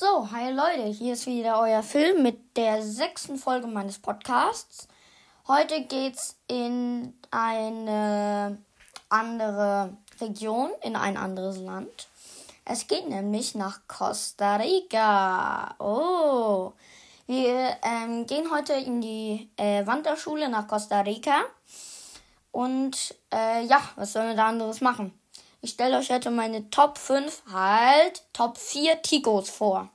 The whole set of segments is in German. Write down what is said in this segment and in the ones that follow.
So, hi Leute, hier ist wieder euer Film mit der sechsten Folge meines Podcasts. Heute geht's in eine andere Region, in ein anderes Land. Es geht nämlich nach Costa Rica. Oh, wir ähm, gehen heute in die äh, Wanderschule nach Costa Rica. Und äh, ja, was sollen wir da anderes machen? Ich stelle euch heute meine Top 5, halt, Top 4 Tigos vor.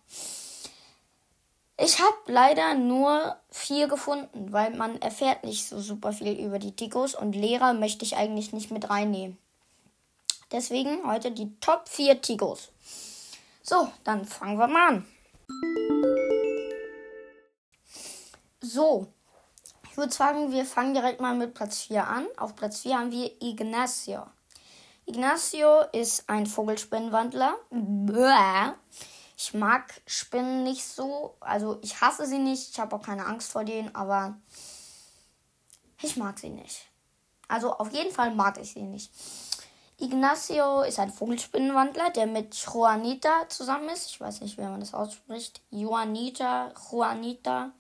Ich habe leider nur vier gefunden, weil man erfährt nicht so super viel über die Tigos und Lehrer möchte ich eigentlich nicht mit reinnehmen. Deswegen heute die Top 4 Tigos. So, dann fangen wir mal an. So, ich würde sagen, wir fangen direkt mal mit Platz 4 an. Auf Platz 4 haben wir Ignacio. Ignacio ist ein Vogelspinnenwandler. Ich mag Spinnen nicht so. Also ich hasse sie nicht. Ich habe auch keine Angst vor denen, aber ich mag sie nicht. Also auf jeden Fall mag ich sie nicht. Ignacio ist ein Vogelspinnenwandler, der mit Juanita zusammen ist. Ich weiß nicht, wie man das ausspricht. Juanita, Juanita.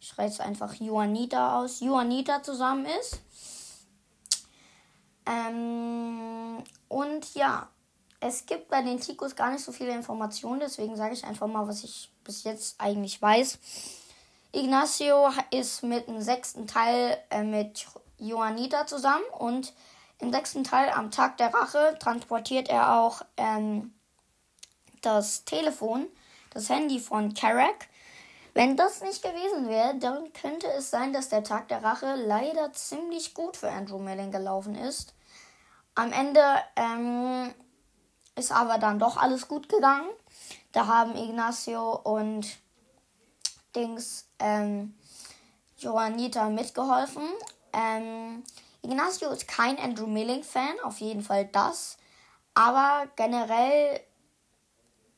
Ich schreibe es einfach Juanita aus. Juanita zusammen ist. Ähm, und ja, es gibt bei den Tikos gar nicht so viele Informationen, deswegen sage ich einfach mal, was ich bis jetzt eigentlich weiß. Ignacio ist mit dem sechsten Teil äh, mit Johanita zusammen und im sechsten Teil am Tag der Rache transportiert er auch ähm, das Telefon, das Handy von Karak. Wenn das nicht gewesen wäre, dann könnte es sein, dass der Tag der Rache leider ziemlich gut für Andrew Melling gelaufen ist. Am Ende ähm, ist aber dann doch alles gut gegangen. Da haben Ignacio und Dings ähm, Joanita mitgeholfen. Ähm, Ignacio ist kein Andrew Milling-Fan, auf jeden Fall das. Aber generell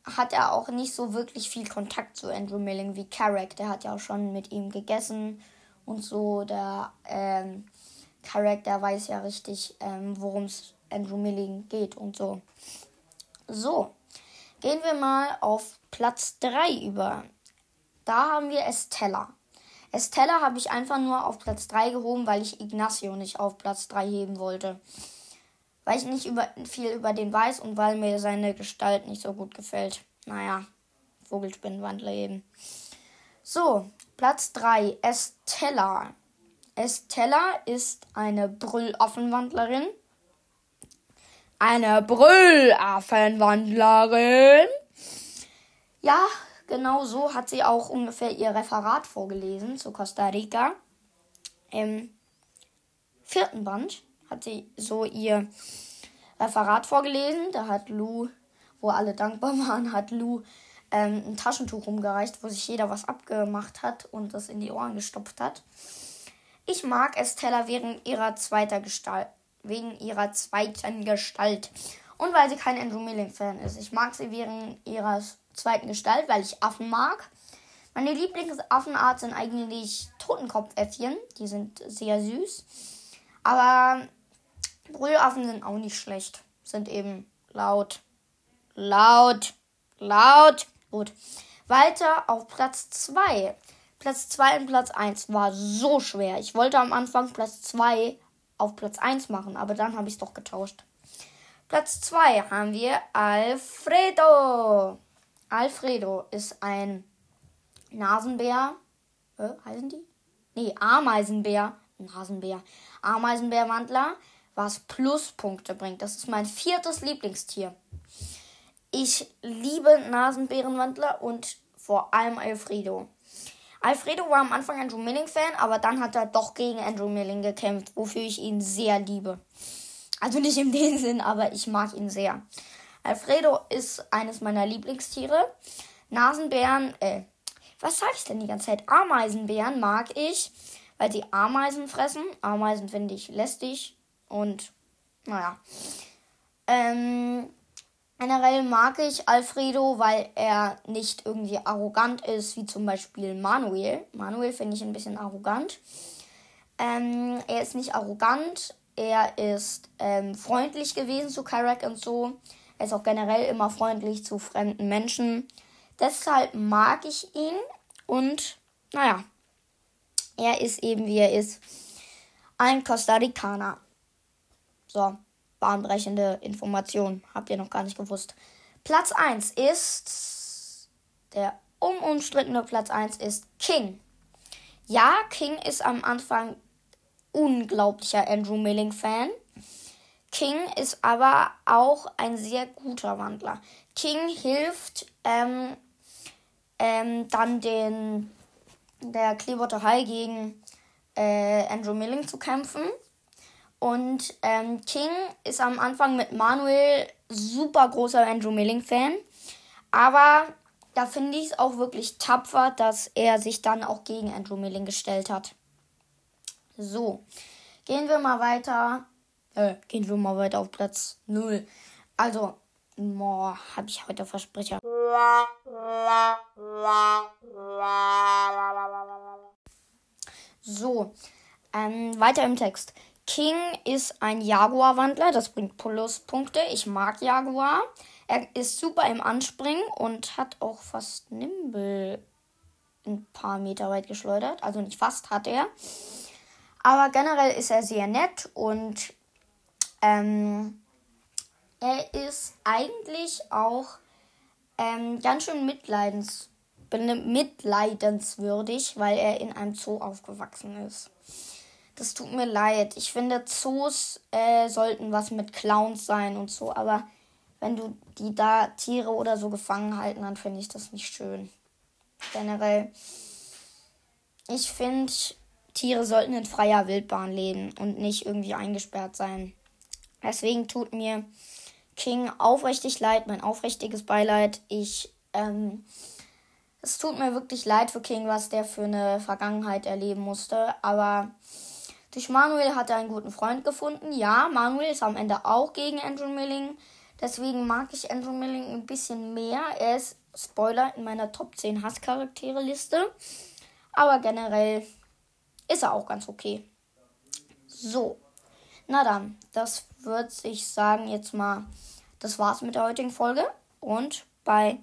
hat er auch nicht so wirklich viel Kontakt zu Andrew Milling wie Carrack. Der hat ja auch schon mit ihm gegessen und so. Der ähm, Carrack, der weiß ja richtig, ähm, worum es Andrew Milling geht und so. So, gehen wir mal auf Platz 3 über. Da haben wir Estella. Estella habe ich einfach nur auf Platz 3 gehoben, weil ich Ignacio nicht auf Platz 3 heben wollte. Weil ich nicht über, viel über den weiß und weil mir seine Gestalt nicht so gut gefällt. Naja, Vogelspinnenwandler eben. So, Platz 3, Estella. Estella ist eine Brüllaffenwandlerin eine Brüllaffenwandlerin. Ja, genau so hat sie auch ungefähr ihr Referat vorgelesen zu Costa Rica. Im vierten Band hat sie so ihr Referat vorgelesen. Da hat Lou, wo alle dankbar waren, hat Lou ähm, ein Taschentuch umgereicht, wo sich jeder was abgemacht hat und das in die Ohren gestopft hat. Ich mag Estella während ihrer zweiter Gestalt, wegen ihrer zweiten Gestalt. Und weil sie kein Andrew Milling-Fan ist. Ich mag sie wegen ihrer zweiten Gestalt, weil ich Affen mag. Meine Lieblingsaffenart sind eigentlich Totenkopfäffchen. Die sind sehr süß. Aber Brüllaffen sind auch nicht schlecht. Sind eben laut. Laut. Laut. Gut. Weiter auf Platz 2. Platz 2 und Platz 1 war so schwer. Ich wollte am Anfang Platz 2 auf Platz 1 machen, aber dann habe ich es doch getauscht. Platz 2 haben wir Alfredo. Alfredo ist ein Nasenbär. Äh, heißen die? Nee, Ameisenbär. Nasenbär. Ameisenbärwandler, was Pluspunkte bringt. Das ist mein viertes Lieblingstier. Ich liebe Nasenbärenwandler und vor allem Alfredo. Alfredo war am Anfang Andrew Milling-Fan, aber dann hat er doch gegen Andrew Milling gekämpft, wofür ich ihn sehr liebe. Also nicht in dem Sinn, aber ich mag ihn sehr. Alfredo ist eines meiner Lieblingstiere. Nasenbären, äh, was sag ich denn die ganze Zeit? Ameisenbären mag ich, weil sie Ameisen fressen. Ameisen finde ich lästig und naja. Ähm, Generell mag ich Alfredo, weil er nicht irgendwie arrogant ist, wie zum Beispiel Manuel. Manuel finde ich ein bisschen arrogant. Ähm, er ist nicht arrogant, er ist ähm, freundlich gewesen zu Karak und so. Er ist auch generell immer freundlich zu fremden Menschen. Deshalb mag ich ihn und naja, er ist eben wie er ist. Ein Costa Ricaner. So, bahnbrechende Information. Habt ihr noch gar nicht gewusst. Platz 1 ist. Der unumstrittene Platz 1 ist King. Ja, King ist am Anfang unglaublicher Andrew Milling-Fan. King ist aber auch ein sehr guter Wandler. King hilft ähm, ähm, dann den der Clearwater High gegen äh, Andrew Milling zu kämpfen. Und ähm, King ist am Anfang mit Manuel super großer Andrew Milling-Fan. Aber da finde ich es auch wirklich tapfer, dass er sich dann auch gegen Andrew Milling gestellt hat. So, gehen wir mal weiter. Äh, gehen wir mal weiter auf Platz 0. Also, boah, habe ich heute Versprecher. So, ähm, weiter im Text. King ist ein Jaguar-Wandler, das bringt Pluspunkte. Ich mag Jaguar. Er ist super im Anspringen und hat auch fast Nimble ein paar Meter weit geschleudert. Also nicht fast hat er. Aber generell ist er sehr nett und ähm, er ist eigentlich auch ähm, ganz schön mitleidens, mitleidenswürdig, weil er in einem Zoo aufgewachsen ist. Das tut mir leid. Ich finde, Zoos äh, sollten was mit Clowns sein und so, aber wenn du die da Tiere oder so gefangen halten, dann finde ich das nicht schön. Generell, ich finde, Tiere sollten in freier Wildbahn leben und nicht irgendwie eingesperrt sein. Deswegen tut mir King aufrichtig leid, mein aufrichtiges Beileid. Ich, ähm, es tut mir wirklich leid für King, was der für eine Vergangenheit erleben musste. Aber durch Manuel hat er einen guten Freund gefunden. Ja, Manuel ist am Ende auch gegen Andrew Milling. Deswegen mag ich Andrew Milling ein bisschen mehr. Er ist, Spoiler, in meiner Top 10 Hasscharaktere-Liste. Aber generell ist er auch ganz okay. So. Na dann, das würde ich sagen jetzt mal, das war's mit der heutigen Folge. Und bei